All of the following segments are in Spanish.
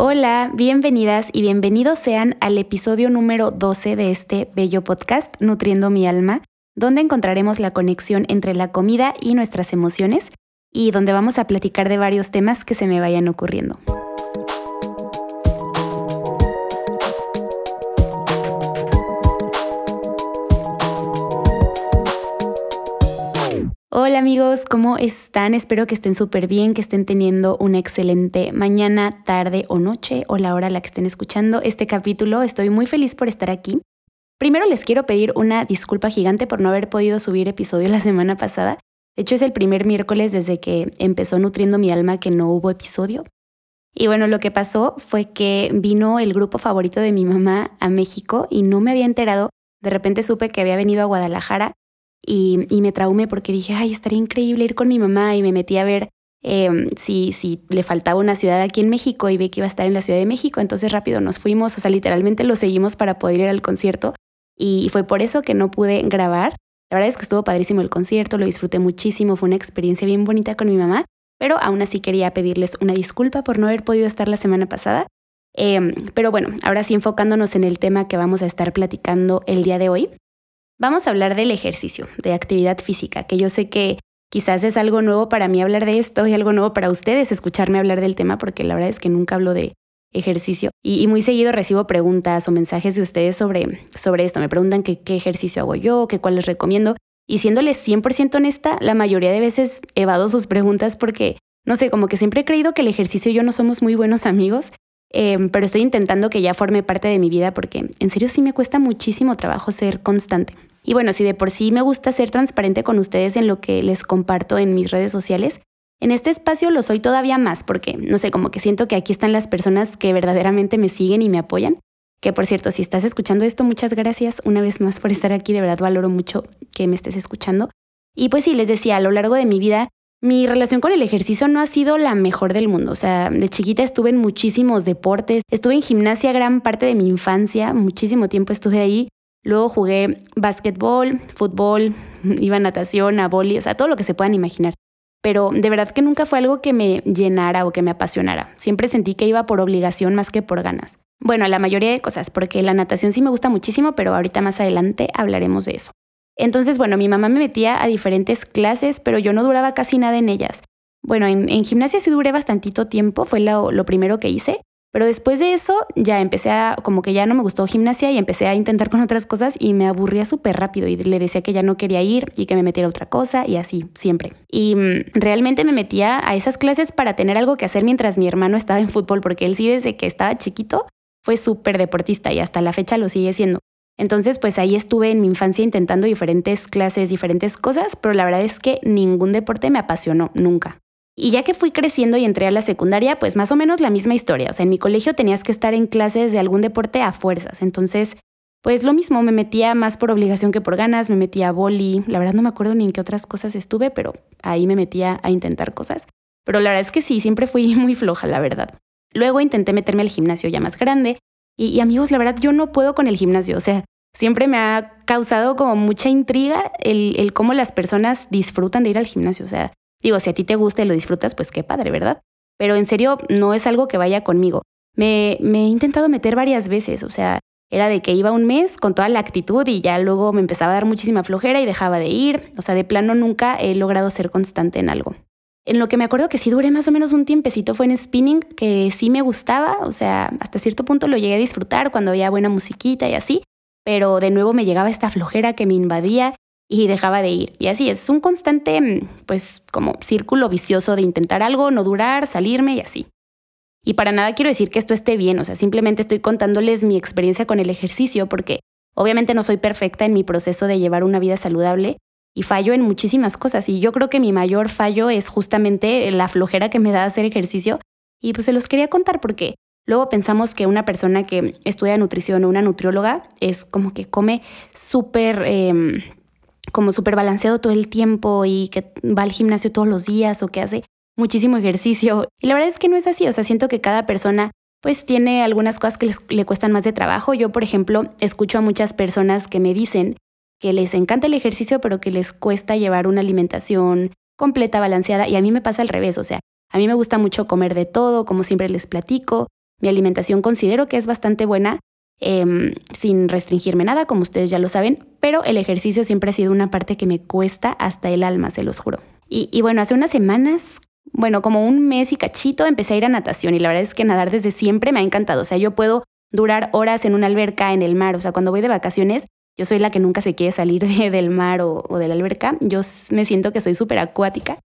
Hola, bienvenidas y bienvenidos sean al episodio número 12 de este bello podcast, Nutriendo mi alma, donde encontraremos la conexión entre la comida y nuestras emociones y donde vamos a platicar de varios temas que se me vayan ocurriendo. Hola amigos, ¿cómo están? Espero que estén súper bien, que estén teniendo una excelente mañana, tarde o noche o la hora a la que estén escuchando este capítulo. Estoy muy feliz por estar aquí. Primero les quiero pedir una disculpa gigante por no haber podido subir episodio la semana pasada. De hecho es el primer miércoles desde que empezó Nutriendo mi alma que no hubo episodio. Y bueno, lo que pasó fue que vino el grupo favorito de mi mamá a México y no me había enterado. De repente supe que había venido a Guadalajara y, me traumé porque dije, ay, estaría increíble ir con mi mamá y me metí a ver em, si, si le faltaba una ciudad aquí en México y vi que iba a estar en la Ciudad de México, entonces rápido nos fuimos, o sea, literalmente lo seguimos para poder ir al concierto y fue por eso que no pude grabar. La verdad es que estuvo padrísimo el concierto, lo disfruté muchísimo, fue una experiencia bien bonita con mi mamá, pero aún así quería pedirles una disculpa por no haber podido estar la semana pasada. Em, pero bueno, ahora sí enfocándonos en el tema que vamos a estar platicando el día de hoy. Vamos a hablar del ejercicio, de actividad física, que yo sé que quizás es algo nuevo para mí hablar de esto y algo nuevo para ustedes escucharme hablar del tema, porque la verdad es que nunca hablo de ejercicio y, muy seguido recibo preguntas o mensajes de ustedes sobre, sobre esto. Me preguntan qué ejercicio hago yo, qué cuál les recomiendo. Y siéndoles 100% honesta, la mayoría de veces evado sus preguntas porque, no sé, como que siempre he creído que el ejercicio y yo no somos muy buenos amigos, em, pero estoy intentando que ya forme parte de mi vida porque en serio sí me cuesta muchísimo trabajo ser constante. Y bueno, si de por sí me gusta ser transparente con ustedes en lo que les comparto en mis redes sociales, en este espacio lo soy todavía más porque, no sé, como que siento que aquí están las personas que verdaderamente me siguen y me apoyan. Que por cierto, si estás escuchando esto, muchas gracias una vez más por estar aquí, de verdad valoro mucho que me estés escuchando. Y pues sí, les decía, a lo largo de mi vida, mi relación con el ejercicio no ha sido la mejor del mundo. O sea, de chiquita estuve en muchísimos deportes, estuve en gimnasia gran parte de mi infancia, muchísimo tiempo estuve ahí. Luego jugué básquetbol, fútbol, iba a natación, a boli, o sea, todo lo que se puedan imaginar. Pero de verdad que nunca fue algo que me llenara o que me apasionara. Siempre sentí que iba por obligación más que por ganas. Bueno, la mayoría de cosas, porque la natación sí me gusta muchísimo, pero ahorita más adelante hablaremos de eso. Entonces, bueno, mi mamá me metía a diferentes clases, pero yo no duraba casi nada en ellas. Bueno, en, gimnasia sí duré bastantito tiempo, fue lo primero que hice, pero después de eso ya empecé a, como que ya no me gustó gimnasia y empecé a intentar con otras cosas y me aburría súper rápido y le decía que ya no quería ir y que me metiera otra cosa y así, siempre. Y mm, realmente me metía a esas clases para tener algo que hacer mientras mi hermano estaba en fútbol, porque él sí desde que estaba chiquito fue súper deportista y hasta la fecha lo sigue siendo. Entonces, pues ahí estuve en mi infancia intentando diferentes clases, diferentes cosas, pero la verdad es que ningún deporte me apasionó, nunca. Y ya que fui creciendo y entré a la secundaria, pues más o menos la misma historia. O sea, en mi colegio tenías que estar en clases de algún deporte a fuerzas. Entonces, pues lo mismo, me metía más por obligación que por ganas, me metía a boli. La verdad no me acuerdo ni en qué otras cosas estuve, pero ahí me metía a intentar cosas. Pero la verdad es que sí, siempre fui muy floja, la verdad. Luego intenté meterme al gimnasio ya más grande. Y, amigos, la verdad yo no puedo con el gimnasio. O sea, siempre me ha causado como mucha intriga el, el cómo las personas disfrutan de ir al gimnasio. O sea, Digo, si a ti te gusta y lo disfrutas, pues qué padre, ¿verdad? Pero en serio, no es algo que vaya conmigo. Me, he intentado meter varias veces, o sea, era de que iba un mes con toda la actitud y ya luego me empezaba a dar muchísima flojera y dejaba de ir. O sea, de plano nunca he logrado ser constante en algo. En lo que me acuerdo que sí duré más o menos un tiempecito fue en spinning, que sí me gustaba, o sea, hasta cierto punto lo llegué a disfrutar cuando había buena musiquita y así, pero de nuevo me llegaba esta flojera que me invadía y dejaba de ir. Y así es un constante, mm, pues como círculo vicioso de intentar algo, no durar, salirme y así. Y para nada quiero decir que esto esté bien, o sea, simplemente estoy contándoles mi experiencia con el ejercicio porque obviamente no soy perfecta en mi proceso de llevar una vida saludable y fallo en muchísimas cosas. Y yo creo que mi mayor fallo es justamente la flojera que me da hacer ejercicio. Y pues se los quería contar porque luego pensamos que una persona que estudia nutrición o una nutrióloga es como que come súper... Em, como súper balanceado todo el tiempo y que va al gimnasio todos los días o que hace muchísimo ejercicio. Y la verdad es que no es así, o sea, siento que cada persona pues tiene algunas cosas que les, le cuestan más de trabajo. Yo, por ejemplo, escucho a muchas personas que me dicen que les encanta el ejercicio, pero que les cuesta llevar una alimentación completa, balanceada, y a mí me pasa al revés, o sea, a mí me gusta mucho comer de todo, como siempre les platico, Mi alimentación considero que es bastante buena, em, sin restringirme nada, como ustedes ya lo saben, pero el ejercicio siempre ha sido una parte que me cuesta hasta el alma, se los juro. Y, bueno, hace unas semanas, bueno, como un mes y cachito, empecé a ir a natación y la verdad es que nadar desde siempre me ha encantado. O sea, yo puedo durar horas en una alberca, en el mar. O sea, cuando voy de vacaciones, yo soy la que nunca se quiere salir del mar o, de la alberca. Yo me siento que soy súper acuática.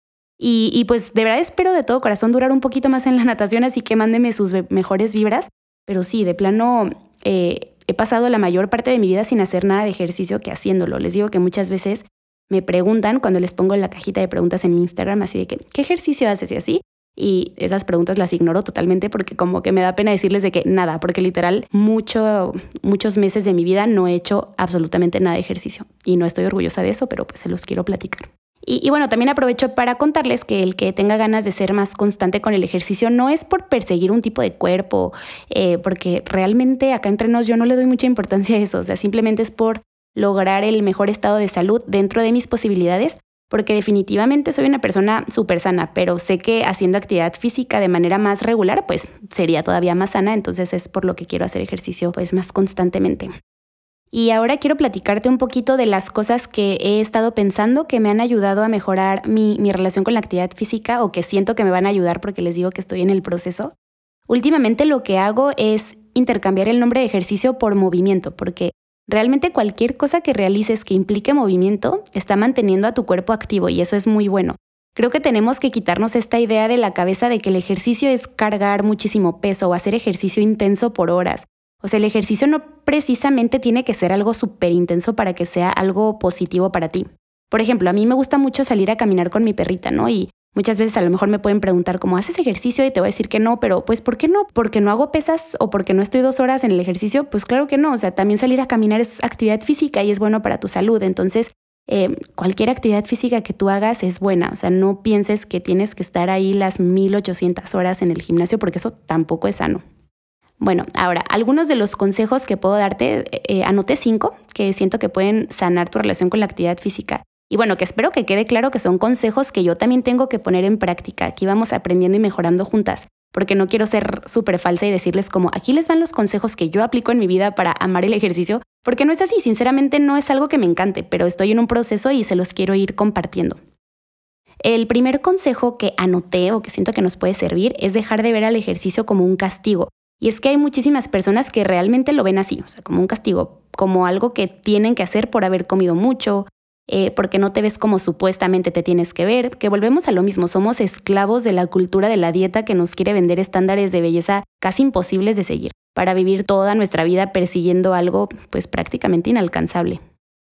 Y, pues de verdad espero de todo corazón durar un poquito más en la natación, así que mándeme sus mejores vibras. Pero sí, de plano, eh, he pasado la mayor parte de mi vida sin hacer nada de ejercicio que haciéndolo. Les digo que muchas veces me preguntan cuando les pongo la cajita de preguntas en mi Instagram, así de que, ¿qué ejercicio haces? Y así. Y esas preguntas las ignoro totalmente porque como que me da pena decirles de que nada, porque literal mucho, muchos meses de mi vida no he hecho absolutamente nada de ejercicio. Y no estoy orgullosa de eso, pero pues se los quiero platicar. Y, bueno, también aprovecho para contarles que el que tenga ganas de ser más constante con el ejercicio no es por perseguir un tipo de cuerpo, eh, porque realmente acá entre nos yo no le doy mucha importancia a eso, o sea, simplemente es por lograr el mejor estado de salud dentro de mis posibilidades porque definitivamente soy una persona súper sana, pero sé que haciendo actividad física de manera más regular, pues sería todavía más sana, entonces es por lo que quiero hacer ejercicio pues más constantemente. Y ahora quiero platicarte un poquito de las cosas que he estado pensando que me han ayudado a mejorar mi, mi relación con la actividad física o que siento que me van a ayudar porque les digo que estoy en el proceso. Últimamente lo que hago es intercambiar el nombre de ejercicio por movimiento, porque Realmente cualquier cosa que realices que implique movimiento está manteniendo a tu cuerpo activo y eso es muy bueno. Creo que tenemos que quitarnos esta idea de la cabeza de que el ejercicio es cargar muchísimo peso o hacer ejercicio intenso por horas. O sea, el ejercicio no precisamente tiene que ser algo súper intenso para que sea algo positivo para ti. Por ejemplo, a mí me gusta mucho salir a caminar con mi perrita, ¿no? Y Muchas veces a lo mejor me pueden preguntar cómo haces ejercicio y te voy a decir que no, pero pues ¿por qué no? ¿Porque no hago pesas o porque no estoy dos horas en el ejercicio? Pues claro que no, o sea, también salir a caminar es actividad física y es bueno para tu salud, entonces eh, cualquier actividad física que tú hagas es buena, o sea, no pienses que tienes que estar ahí las 1800 horas en el gimnasio porque eso tampoco es sano. Bueno, ahora, algunos de los consejos que puedo darte, eh, anoté cinco que siento que pueden sanar tu relación con la actividad física. Y bueno, que espero que quede claro que son consejos que yo también tengo que poner en práctica. Aquí vamos aprendiendo y mejorando juntas, porque no quiero ser súper falsa y decirles como aquí les van los consejos que yo aplico en mi vida para amar el ejercicio, porque no es así, sinceramente no es algo que me encante, pero estoy en un proceso y se los quiero ir compartiendo. El primer consejo que anoté o que siento que nos puede servir es dejar de ver al ejercicio como un castigo. Y es que hay muchísimas personas que realmente lo ven así, o sea, como un castigo, como algo que tienen que hacer por haber comido mucho, eh, porque no te ves como supuestamente te tienes que ver, que volvemos a lo mismo, somos esclavos de la cultura de la dieta que nos quiere vender estándares de belleza casi imposibles de seguir, para vivir toda nuestra vida persiguiendo algo pues prácticamente inalcanzable.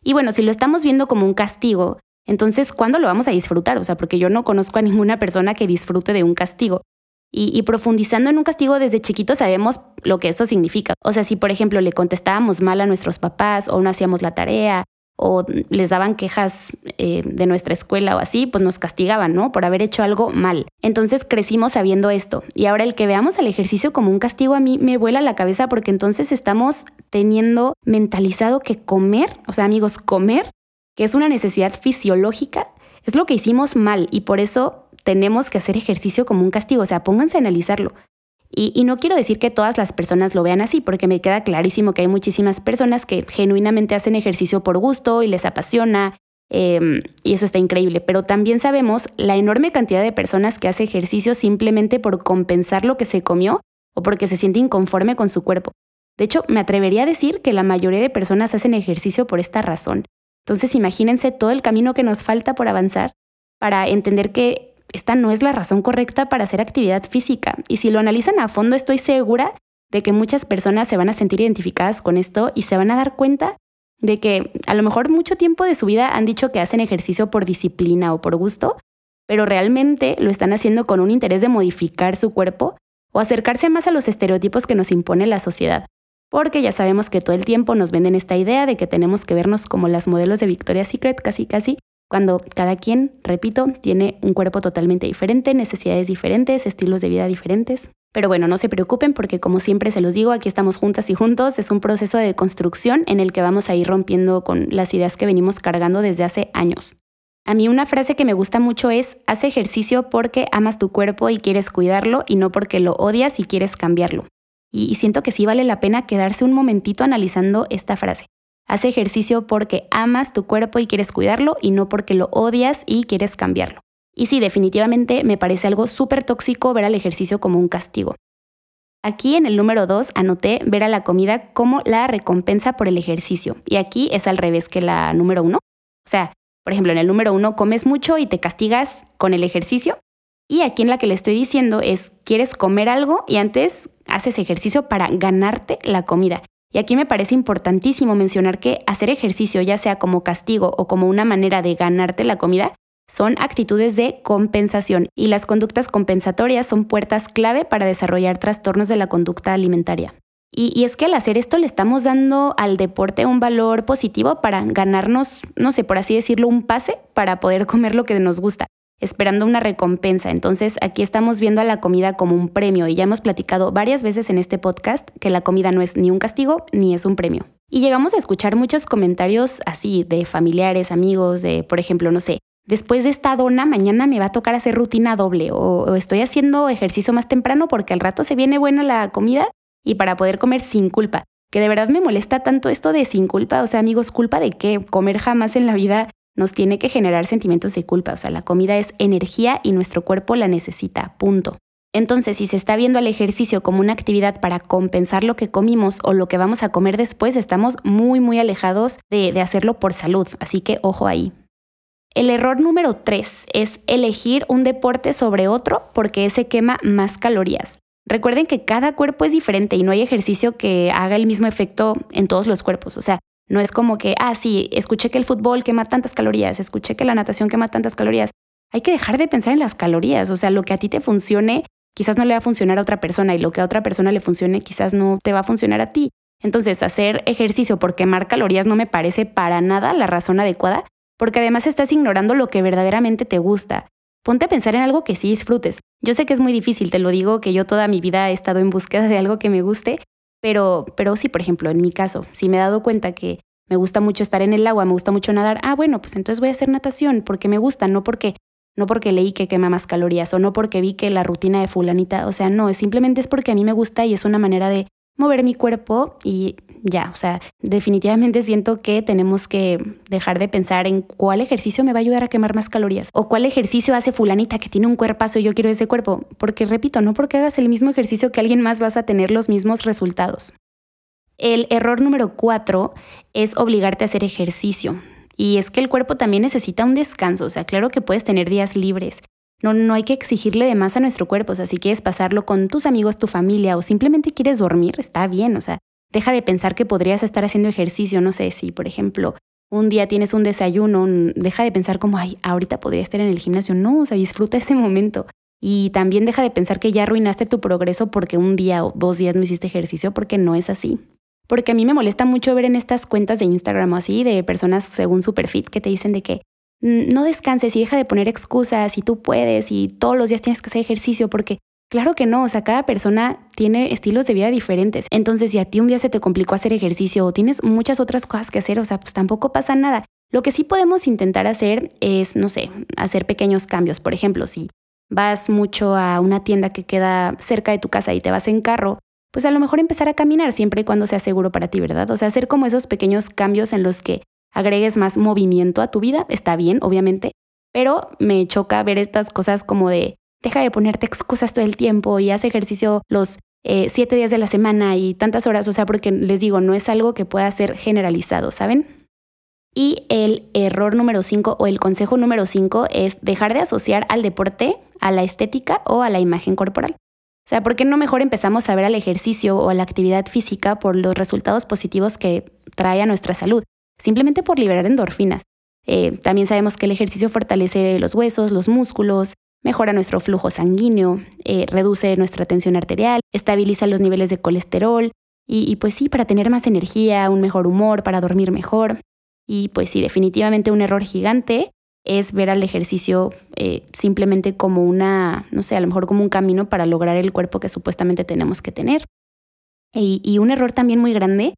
Y bueno, si lo estamos viendo como un castigo, entonces ¿cuándo lo vamos a disfrutar? O sea, porque yo no conozco a ninguna persona que disfrute de un castigo. Y, profundizando en un castigo desde chiquito sabemos lo que eso significa. O sea, si por ejemplo le contestábamos mal a nuestros papás o no hacíamos la tarea o les daban quejas eh, de nuestra escuela o así, pues nos castigaban, ¿no? Por haber hecho algo mal. Entonces crecimos sabiendo esto. Y ahora el que veamos al ejercicio como un castigo a mí me vuela la cabeza porque entonces estamos teniendo mentalizado que comer, o sea amigos, comer, que es una necesidad fisiológica, es lo que hicimos mal y por eso tenemos que hacer ejercicio como un castigo. O sea, pónganse a analizarlo. Y, no quiero decir que todas las personas lo vean así, porque me queda clarísimo que hay muchísimas personas que genuinamente hacen ejercicio por gusto y les apasiona, em, y eso está increíble. Pero también sabemos la enorme cantidad de personas que hace ejercicio simplemente por compensar lo que se comió o porque se siente inconforme con su cuerpo. De hecho, me atrevería a decir que la mayoría de personas hacen ejercicio por esta razón. Entonces, imagínense todo el camino que nos falta por avanzar para entender que esta no es la razón correcta para hacer actividad física. Y si lo analizan a fondo, estoy segura de que muchas personas se van a sentir identificadas con esto y se van a dar cuenta de que a lo mejor mucho tiempo de su vida han dicho que hacen ejercicio por disciplina o por gusto, pero realmente lo están haciendo con un interés de modificar su cuerpo o acercarse más a los estereotipos que nos impone la sociedad. Porque ya sabemos que todo el tiempo nos venden esta idea de que tenemos que vernos como las modelos de Victoria's Secret casi casi cuando cada quien, repito, tiene un cuerpo totalmente diferente, necesidades diferentes, estilos de vida diferentes. Pero bueno, no se preocupen porque como siempre se los digo, aquí estamos juntas y juntos, es un proceso de construcción en el que vamos a ir rompiendo con las ideas que venimos cargando desde hace años. A mí una frase que me gusta mucho es, haz ejercicio porque amas tu cuerpo y quieres cuidarlo y no porque lo odias y quieres cambiarlo. y siento que sí vale la pena quedarse un momentito analizando esta frase. Haz ejercicio porque amas tu cuerpo y quieres cuidarlo y no porque lo odias y quieres cambiarlo. Y sí, definitivamente me parece algo súper tóxico ver al ejercicio como un castigo. Aquí en el número 2 anoté ver a la comida como la recompensa por el ejercicio. Y aquí es al revés que la número 1. O sea, por ejemplo, en el número 1 comes mucho y te castigas con el ejercicio. Y aquí en la que le estoy diciendo es, quieres comer algo y antes haces ejercicio para ganarte la comida. Y aquí me parece importantísimo mencionar que hacer ejercicio, ya sea como castigo o como una manera de ganarte la comida, son actitudes de compensación y las conductas compensatorias son puertas clave para desarrollar trastornos de la conducta alimentaria. Y, es que al hacer esto le estamos dando al deporte un valor positivo para ganarnos, no sé, por así decirlo, un pase para poder comer lo que nos gusta esperando una recompensa. Entonces aquí estamos viendo a la comida como un premio y ya hemos platicado varias veces en este podcast que la comida no es ni un castigo ni es un premio. Y llegamos a escuchar muchos comentarios así de familiares, amigos, de, por ejemplo, no sé, después de esta dona mañana me va a tocar hacer rutina doble o, estoy haciendo ejercicio más temprano porque al rato se viene buena la comida y para poder comer sin culpa. Que de verdad me molesta tanto esto de sin culpa, o sea amigos, culpa de qué, comer jamás en la vida nos tiene que generar sentimientos de culpa. O sea, la comida es energía y nuestro cuerpo la necesita, punto. Entonces, si se está viendo el ejercicio como una actividad para compensar lo que comimos o lo que vamos a comer después, estamos muy, muy alejados de, de hacerlo por salud. Así que ojo ahí. El error número tres es elegir un deporte sobre otro porque ese quema más calorías. Recuerden que cada cuerpo es diferente y no hay ejercicio que haga el mismo efecto en todos los cuerpos. O sea, no es como que, ah, sí, escuché que el fútbol quema tantas calorías, escuché que la natación quema tantas calorías. Hay que dejar de pensar en las calorías, o sea, lo que a ti te funcione quizás no le va a funcionar a otra persona y lo que a otra persona le funcione quizás no te va a funcionar a ti. Entonces, hacer ejercicio por quemar calorías no me parece para nada la razón adecuada, porque además estás ignorando lo que verdaderamente te gusta. Ponte a pensar en algo que sí disfrutes. Yo sé que es muy difícil, te lo digo, que yo toda mi vida he estado en búsqueda de algo que me guste pero, pero sí, por ejemplo, en mi caso, si me he dado cuenta que me gusta mucho estar en el agua, me gusta mucho nadar, ah, bueno, pues entonces voy a hacer natación porque me gusta, no porque no porque leí que quema más calorías o no porque vi que la rutina de fulanita, o sea, no, simplemente es porque a mí me gusta y es una manera de mover mi cuerpo y ya, o sea, definitivamente siento que tenemos que dejar de pensar en cuál ejercicio me va a ayudar a quemar más calorías o cuál ejercicio hace fulanita que tiene un cuerpazo y yo quiero ese cuerpo, porque repito, no porque hagas el mismo ejercicio que alguien más vas a tener los mismos resultados. El error número cuatro es obligarte a hacer ejercicio. Y es que el cuerpo también necesita un descanso, o sea, claro que puedes tener días libres, no, no hay que exigirle de más a nuestro cuerpo. O sea, si quieres pasarlo con tus amigos, tu familia o simplemente quieres dormir, está bien. O sea, deja de pensar que podrías estar haciendo ejercicio. No sé si, por ejemplo, un día tienes un desayuno, deja de pensar como, ay, ahorita podría estar en el gimnasio. No, o sea, disfruta ese momento. Y también deja de pensar que ya arruinaste tu progreso porque un día o dos días no hiciste ejercicio, porque no es así. Porque a mí me molesta mucho ver en estas cuentas de Instagram o así, de personas según Superfit, que te dicen de que no descanses y deja de poner excusas y tú puedes y todos los días tienes que hacer ejercicio porque claro que no, o sea, cada persona tiene estilos de vida diferentes. Entonces, si a ti un día se te complicó hacer ejercicio o tienes muchas otras cosas que hacer, o sea, pues tampoco pasa nada. Lo que sí podemos intentar hacer es, no sé, hacer pequeños cambios. Por ejemplo, si vas mucho a una tienda que queda cerca de tu casa y te vas en carro, pues a lo mejor empezar a caminar siempre y cuando sea seguro para ti, ¿verdad? O sea, hacer como esos pequeños cambios en los que agregues más movimiento a tu vida, está bien, obviamente, pero me choca ver estas cosas como de deja de ponerte excusas todo el tiempo y haz ejercicio los eh, siete días de la semana y tantas horas, o sea, porque les digo, no es algo que pueda ser generalizado, ¿saben? Y el error número cinco o el consejo número cinco es dejar de asociar al deporte a la estética o a la imagen corporal. O sea, ¿por qué no mejor empezamos a ver al ejercicio o a la actividad física por los resultados positivos que trae a nuestra salud? Simplemente por liberar endorfinas. Eh, también sabemos que el ejercicio fortalece los huesos, los músculos, mejora nuestro flujo sanguíneo, eh, reduce nuestra tensión arterial, estabiliza los niveles de colesterol y, pues sí, para tener más energía, un mejor humor, para dormir mejor. Y pues sí, definitivamente un error gigante es ver al ejercicio eh, simplemente como una, no sé, a lo mejor como un camino para lograr el cuerpo que supuestamente tenemos que tener. y un error también muy grande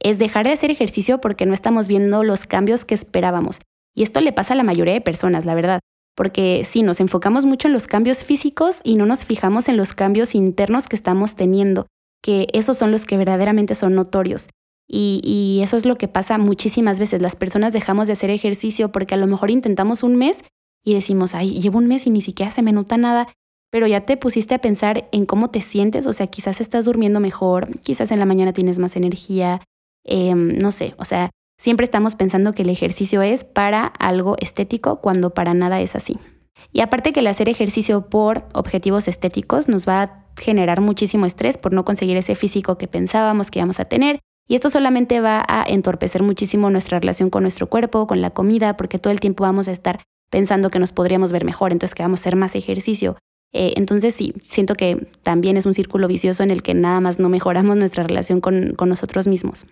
es dejar de hacer ejercicio porque no estamos viendo los cambios que esperábamos. Y esto le pasa a la mayoría de personas, la verdad. Porque sí, nos enfocamos mucho en los cambios físicos y no nos fijamos en los cambios internos que estamos teniendo, que esos son los que verdaderamente son notorios. Y, y, eso es lo que pasa muchísimas veces. Las personas dejamos de hacer ejercicio porque a lo mejor intentamos un mes y decimos, ay, llevo un mes y ni siquiera se me nota nada, pero ya te pusiste a pensar en cómo te sientes, o sea, quizás estás durmiendo mejor, quizás en la mañana tienes más energía, em, no sé, o sea, siempre estamos pensando que el ejercicio es para algo estético cuando para nada es así. Y aparte que el hacer ejercicio por objetivos estéticos nos va a generar muchísimo estrés por no conseguir ese físico que pensábamos que íbamos a tener. Y esto solamente va a entorpecer muchísimo nuestra relación con nuestro cuerpo, con la comida, porque todo el tiempo vamos a estar pensando que nos podríamos ver mejor, entonces que vamos a hacer más ejercicio. Eh, entonces sí, siento que también es un círculo vicioso en el que nada más no mejoramos nuestra relación con, con nosotros mismos.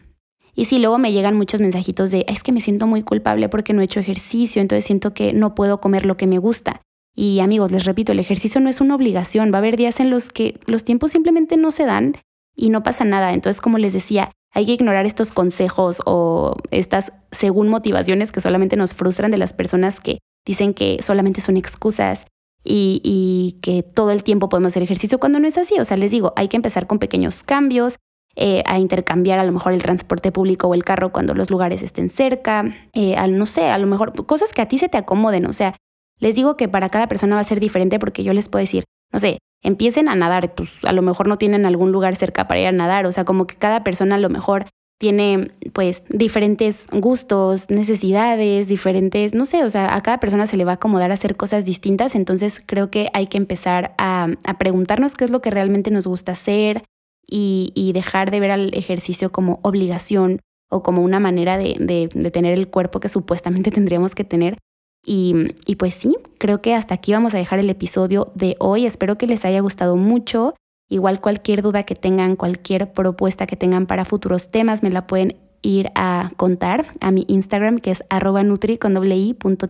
Y sí, luego me llegan muchos mensajitos de, es que me siento muy culpable porque no he hecho ejercicio, entonces siento que no puedo comer lo que me gusta. Y amigos, les repito, el ejercicio no es una obligación, va a haber días en los que los tiempos simplemente no se dan y no pasa nada. Entonces, como les decía, hay que ignorar estos consejos o estas según motivaciones que solamente nos frustran de las personas que dicen que solamente son excusas y, que todo el tiempo podemos hacer ejercicio cuando no es así. O sea, les digo, hay que empezar con pequeños cambios, eh, a intercambiar a lo mejor el transporte público o el carro cuando los lugares estén cerca, eh, al, no sé, a lo mejor cosas que a ti se te acomoden. O sea, les digo que para cada persona va a ser diferente porque yo les puedo decir, no sé, empiecen a nadar, pues a lo mejor no tienen algún lugar cerca para ir a nadar, o sea, como que cada persona a lo mejor tiene pues diferentes gustos, necesidades, diferentes, no sé, o sea, a cada persona se le va a acomodar a hacer cosas distintas, entonces creo que hay que empezar a, preguntarnos qué es lo que realmente nos gusta hacer y, dejar de ver al ejercicio como obligación o como una manera de, tener el cuerpo que supuestamente tendríamos que tener. Y, pues sí, creo que hasta aquí vamos a dejar el episodio de hoy. Espero que les haya gustado mucho. Igual cualquier duda que tengan, cualquier propuesta que tengan para futuros temas, me la pueden ir a contar a mi Instagram que es arroba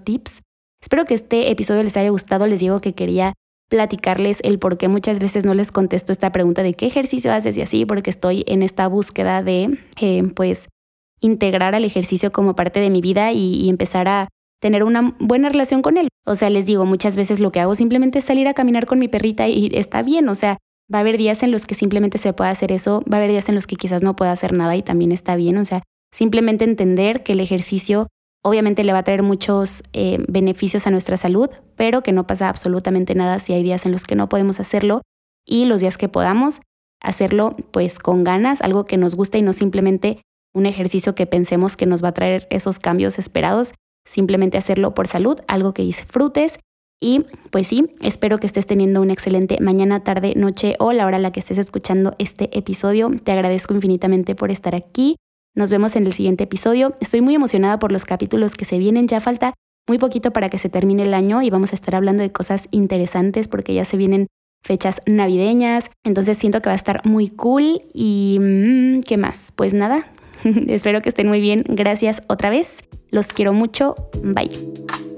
tips. Espero que este episodio les haya gustado. Les digo que quería platicarles el por qué muchas veces no les contesto esta pregunta de qué ejercicio haces y así, porque estoy en esta búsqueda de, eh, pues, integrar al ejercicio como parte de mi vida y empezar a tener una buena relación con él. O sea, les digo, muchas veces lo que hago simplemente es salir a caminar con mi perrita y está bien, o sea, Va a haber días en los que simplemente se puede hacer eso, va a haber días en los que quizás no pueda hacer nada y también está bien. O sea, simplemente entender que el ejercicio obviamente le va a traer muchos eh, beneficios a nuestra salud, pero que no pasa absolutamente nada si hay días en los que no podemos hacerlo y los días que podamos hacerlo pues con ganas, algo que nos gusta y no simplemente un ejercicio que pensemos que nos va a traer esos cambios esperados, simplemente hacerlo por salud, algo que disfrutes y pues sí, espero que estés teniendo una excelente mañana, tarde, noche o la hora a la que estés escuchando este episodio. Te agradezco infinitamente por estar aquí. Nos vemos en el siguiente episodio. Estoy muy emocionada por los capítulos que se vienen. Ya falta muy poquito para que se termine el año y vamos a estar hablando de cosas interesantes porque ya se vienen fechas navideñas. Entonces siento que va a estar muy cool. Y mm, ¿qué más? Pues nada, espero que estén muy bien. Gracias otra vez. Los quiero mucho. Bye.